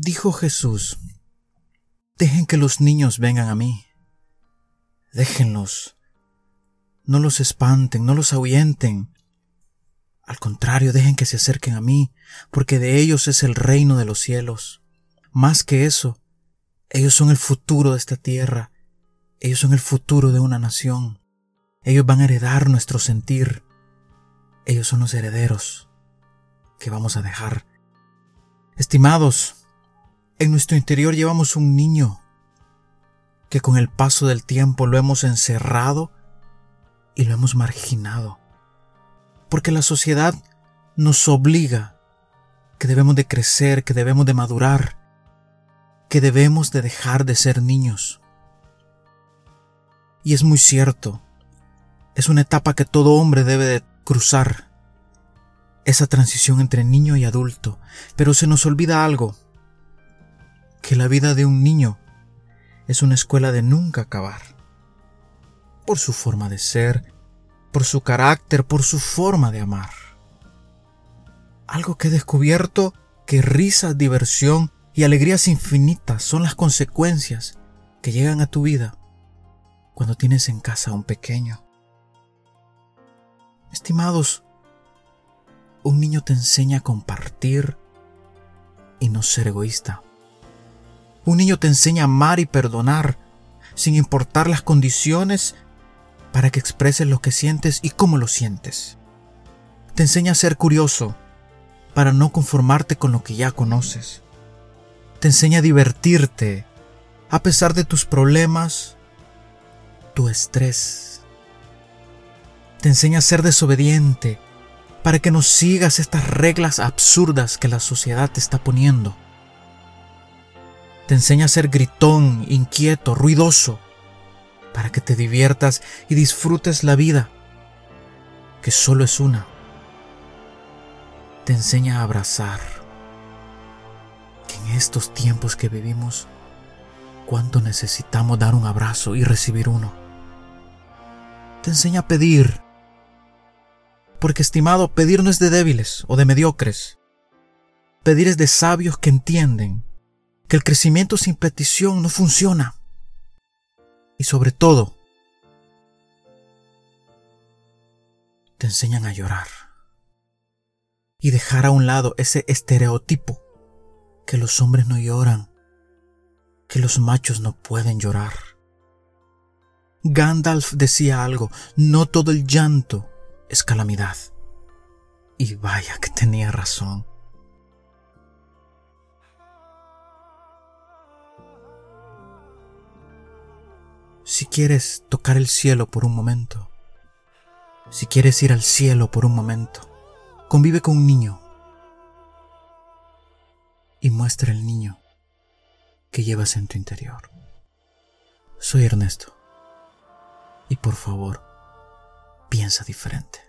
Dijo Jesús, dejen que los niños vengan a mí. Déjenlos. No los espanten, no los ahuyenten. Al contrario, dejen que se acerquen a mí, porque de ellos es el reino de los cielos. Más que eso, ellos son el futuro de esta tierra. Ellos son el futuro de una nación. Ellos van a heredar nuestro sentir. Ellos son los herederos que vamos a dejar. Estimados, en nuestro interior llevamos un niño que con el paso del tiempo lo hemos encerrado y lo hemos marginado. Porque la sociedad nos obliga que debemos de crecer, que debemos de madurar, que debemos de dejar de ser niños. Y es muy cierto, es una etapa que todo hombre debe de cruzar, esa transición entre niño y adulto, pero se nos olvida algo, que la vida de un niño es una escuela de nunca acabar. Por su forma de ser, por su carácter, por su forma de amar. Algo que he descubierto que risas, diversión y alegrías infinitas son las consecuencias que llegan a tu vida cuando tienes en casa a un pequeño. Estimados, un niño te enseña a compartir y no ser egoísta. Un niño te enseña a amar y perdonar, sin importar las condiciones, para que expreses lo que sientes y cómo lo sientes. Te enseña a ser curioso, para no conformarte con lo que ya conoces. Te enseña a divertirte, a pesar de tus problemas, tu estrés. Te enseña a ser desobediente, para que no sigas estas reglas absurdas que la sociedad te está poniendo te enseña a ser gritón, inquieto, ruidoso, para que te diviertas y disfrutes la vida, que solo es una. Te enseña a abrazar, que en estos tiempos que vivimos, cuánto necesitamos dar un abrazo y recibir uno. Te enseña a pedir, porque estimado, pedir no es de débiles o de mediocres. Pedir es de sabios que entienden que el crecimiento sin petición no funciona. Y sobre todo, te enseñan a llorar y dejar a un lado ese estereotipo que los hombres no lloran, que los machos no pueden llorar. Gandalf decía algo, no todo el llanto es calamidad. Y vaya que tenía razón. Si quieres tocar el cielo por un momento, si quieres ir al cielo por un momento, convive con un niño y muestra el niño que llevas en tu interior. Soy Ernesto y por favor, piensa diferente.